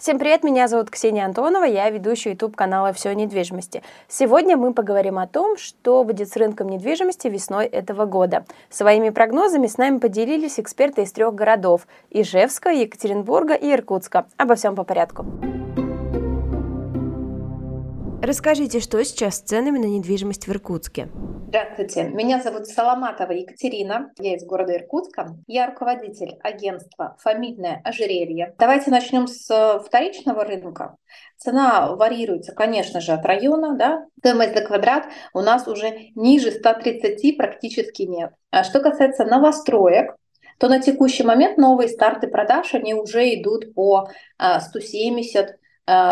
Всем привет, меня зовут Ксения Антонова, я ведущая YouTube канала «Все о недвижимости». Сегодня мы поговорим о том, что будет с рынком недвижимости весной этого года. Своими прогнозами с нами поделились эксперты из трех городов – Ижевска, Екатеринбурга и Иркутска. Обо всем по порядку. Расскажите, что сейчас с ценами на недвижимость в Иркутске? Здравствуйте, меня зовут Соломатова Екатерина, я из города Иркутска. Я руководитель агентства «Фамильное ожерелье». Давайте начнем с э, вторичного рынка. Цена варьируется, конечно же, от района. Да? Стоимость за квадрат у нас уже ниже 130 практически нет. А что касается новостроек, то на текущий момент новые старты продаж, они уже идут по 170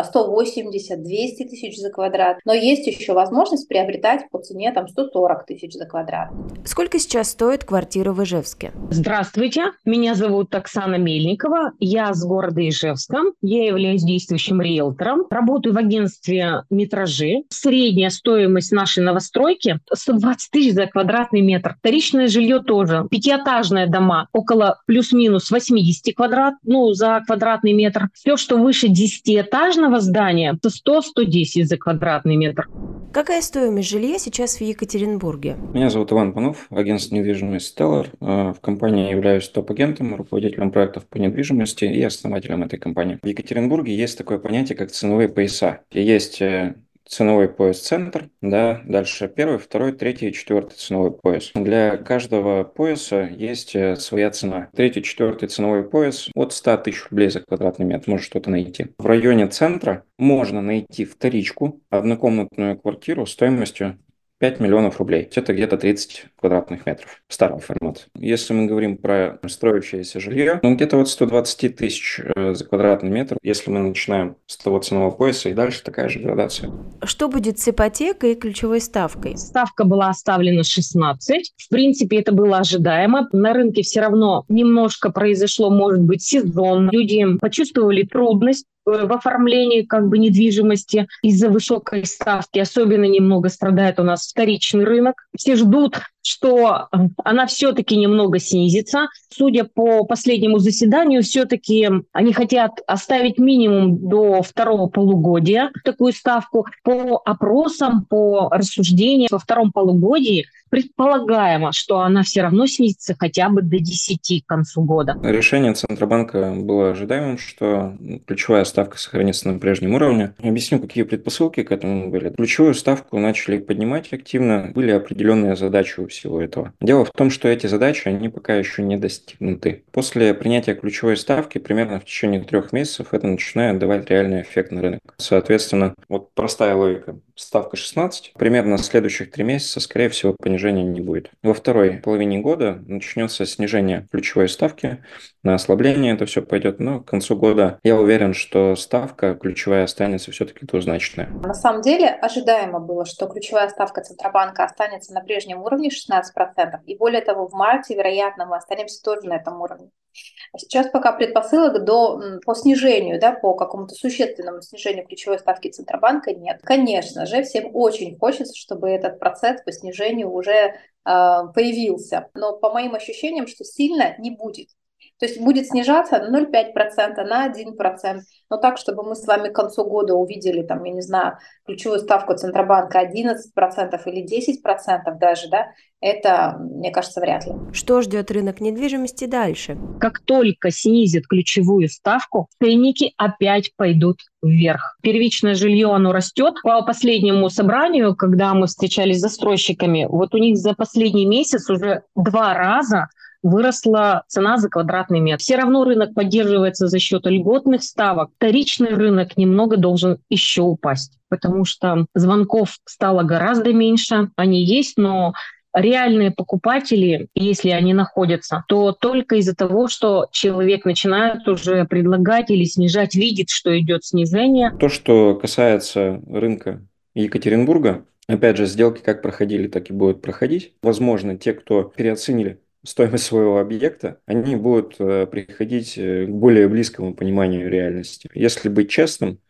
180, 200 тысяч за квадрат. Но есть еще возможность приобретать по цене там 140 тысяч за квадрат. Сколько сейчас стоит квартира в Ижевске? Здравствуйте, меня зовут Оксана Мельникова, я с города Ижевска, я являюсь действующим риэлтором, работаю в агентстве «Метражи». Средняя стоимость нашей новостройки 120 тысяч за квадратный метр. Вторичное жилье тоже. Пятиэтажные дома около плюс-минус 80 квадрат, ну, за квадратный метр. Все, что выше 10 этажей, этажного здания 100-110 за квадратный метр. Какая стоимость жилья сейчас в Екатеринбурге? Меня зовут Иван Панов, агентство недвижимости Stellar. Э, в компании являюсь топ-агентом, руководителем проектов по недвижимости и основателем этой компании. В Екатеринбурге есть такое понятие, как ценовые пояса. Есть э, ценовой пояс центр, да, дальше первый, второй, третий, четвертый ценовой пояс. Для каждого пояса есть э, своя цена. Третий, четвертый ценовой пояс от 100 тысяч рублей за квадратный метр можно что-то найти. В районе центра можно найти вторичку, однокомнатную квартиру стоимостью 5 миллионов рублей. Это где-то 30 квадратных метров старого формата. Если мы говорим про строящееся жилье, ну где-то вот 120 тысяч э, за квадратный метр, если мы начинаем с того ценового пояса и дальше такая же градация. Что будет с ипотекой и ключевой ставкой? Ставка была оставлена 16. В принципе, это было ожидаемо. На рынке все равно немножко произошло, может быть, сезон. Люди почувствовали трудность в оформлении как бы недвижимости из-за высокой ставки. Особенно немного страдает у нас вторичный рынок. Все ждут, что она все-таки немного снизится. Судя по последнему заседанию, все-таки они хотят оставить минимум до второго полугодия такую ставку. По опросам, по рассуждениям во втором полугодии предполагаемо, что она все равно снизится хотя бы до 10 к концу года. Решение Центробанка было ожидаемым, что ключевая ставка сохранится на прежнем уровне. Объясню, какие предпосылки к этому были. Ключевую ставку начали поднимать активно, были определенные задачи у всего этого. Дело в том, что эти задачи, они пока еще не достигнуты. После принятия ключевой ставки, примерно в течение трех месяцев, это начинает давать реальный эффект на рынок. Соответственно, вот простая логика. Ставка 16, примерно следующих три месяца, скорее всего, понижения не будет. Во второй половине года начнется снижение ключевой ставки, на ослабление это все пойдет, но к концу года я уверен, что ставка ключевая останется все-таки двузначная. На самом деле ожидаемо было, что ключевая ставка Центробанка останется на прежнем уровне 16%, и более того, в марте, вероятно, мы останемся тоже на этом уровне. Сейчас пока предпосылок до, по снижению, да, по какому-то существенному снижению ключевой ставки Центробанка нет. Конечно же, всем очень хочется, чтобы этот процесс по снижению уже э, появился. Но по моим ощущениям, что сильно не будет. То есть будет снижаться на 0,5%, на 1%, но так, чтобы мы с вами к концу года увидели, там, я не знаю, ключевую ставку Центробанка 11% или 10% даже, да, это, мне кажется, вряд ли. Что ждет рынок недвижимости дальше? Как только снизит ключевую ставку, ценники опять пойдут вверх. Первичное жилье, оно растет. По последнему собранию, когда мы встречались с застройщиками, вот у них за последний месяц уже два раза выросла цена за квадратный метр. Все равно рынок поддерживается за счет льготных ставок. Вторичный рынок немного должен еще упасть, потому что звонков стало гораздо меньше. Они есть, но реальные покупатели, если они находятся, то только из-за того, что человек начинает уже предлагать или снижать, видит, что идет снижение. То, что касается рынка Екатеринбурга, опять же, сделки как проходили, так и будут проходить. Возможно, те, кто переоценили стоимость своего объекта, они будут э, приходить э, к более близкому пониманию реальности. Если быть честным,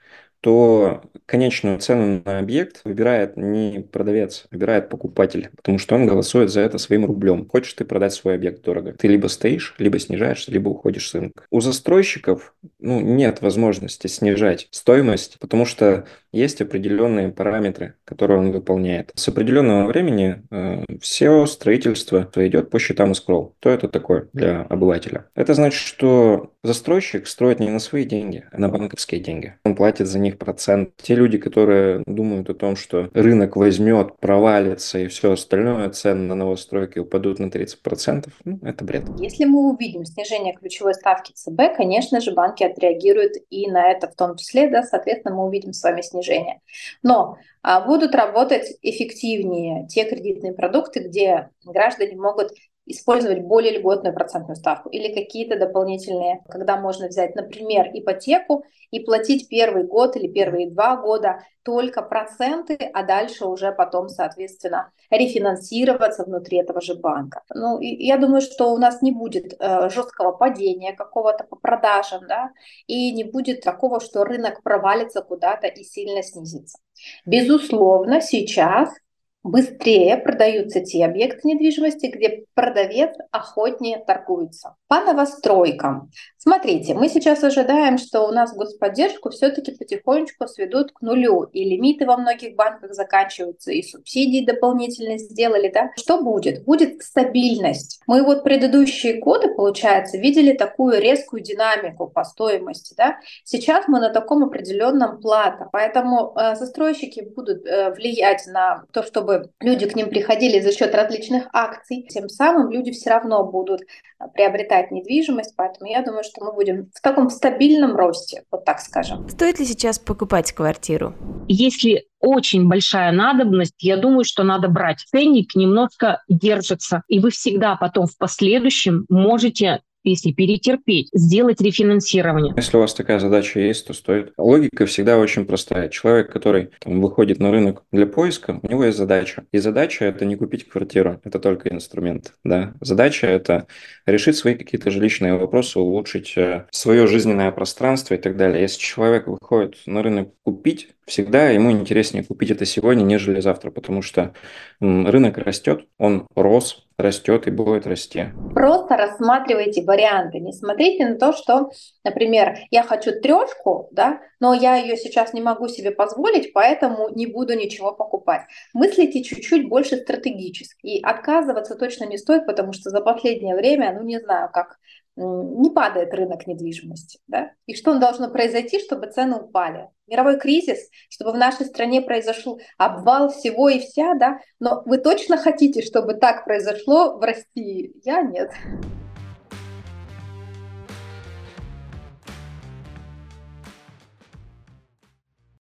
то конечную цену на объект выбирает не продавец, выбирает покупатель, потому что он голосует за это своим рублем. Хочешь ты продать свой объект дорого, ты либо стоишь, либо снижаешься, либо уходишь с рынка. У застройщиков ну, нет возможности снижать стоимость, потому что есть определенные параметры, которые он выполняет. С определенного времени э, все строительство идет по счетам скролл. Что это такое для обывателя? Это значит, что застройщик строит не на свои деньги, а на банковские деньги. Он платит за них процент. Те люди, которые думают о том, что рынок возьмет, провалится и все остальное, цены на новостройки упадут на 30%, ну, это бред. Если мы увидим снижение ключевой ставки ЦБ, конечно же, банки отреагируют и на это в том числе, да, соответственно, мы увидим с вами снижение. Но а, будут работать эффективнее те кредитные продукты, где граждане могут использовать более льготную процентную ставку или какие-то дополнительные, когда можно взять, например, ипотеку и платить первый год или первые два года только проценты, а дальше уже потом, соответственно, рефинансироваться внутри этого же банка. Ну, и я думаю, что у нас не будет э, жесткого падения какого-то по продажам, да, и не будет такого, что рынок провалится куда-то и сильно снизится. Безусловно, сейчас быстрее продаются те объекты недвижимости, где продавец охотнее торгуется. По новостройкам. Смотрите, мы сейчас ожидаем, что у нас господдержку все-таки потихонечку сведут к нулю, и лимиты во многих банках заканчиваются, и субсидии дополнительно сделали. Да? Что будет? Будет стабильность. Мы вот предыдущие годы, получается, видели такую резкую динамику по стоимости. Да? Сейчас мы на таком определенном плато, поэтому э, застройщики будут э, влиять на то, чтобы люди к ним приходили за счет различных акций. Тем самым люди все равно будут а, приобретать недвижимость, поэтому я думаю, что мы будем в таком стабильном росте, вот так скажем. Стоит ли сейчас покупать квартиру? Если очень большая надобность, я думаю, что надо брать. Ценник немножко держится, и вы всегда потом в последующем можете если перетерпеть, сделать рефинансирование. Если у вас такая задача есть, то стоит. Логика всегда очень простая. Человек, который там, выходит на рынок для поиска, у него есть задача. И задача – это не купить квартиру, это только инструмент. Да? Задача – это решить свои какие-то жилищные вопросы, улучшить э, свое жизненное пространство и так далее. Если человек выходит на рынок купить, всегда ему интереснее купить это сегодня, нежели завтра, потому что рынок растет, он рос, растет и будет расти. Просто рассматривайте варианты, не смотрите на то, что, например, я хочу трешку, да, но я ее сейчас не могу себе позволить, поэтому не буду ничего покупать. Мыслите чуть-чуть больше стратегически. И отказываться точно не стоит, потому что за последнее время, ну не знаю, как не падает рынок недвижимости. Да? И что должно произойти, чтобы цены упали? Мировой кризис, чтобы в нашей стране произошел обвал всего и вся, да? Но вы точно хотите, чтобы так произошло в России? Я нет.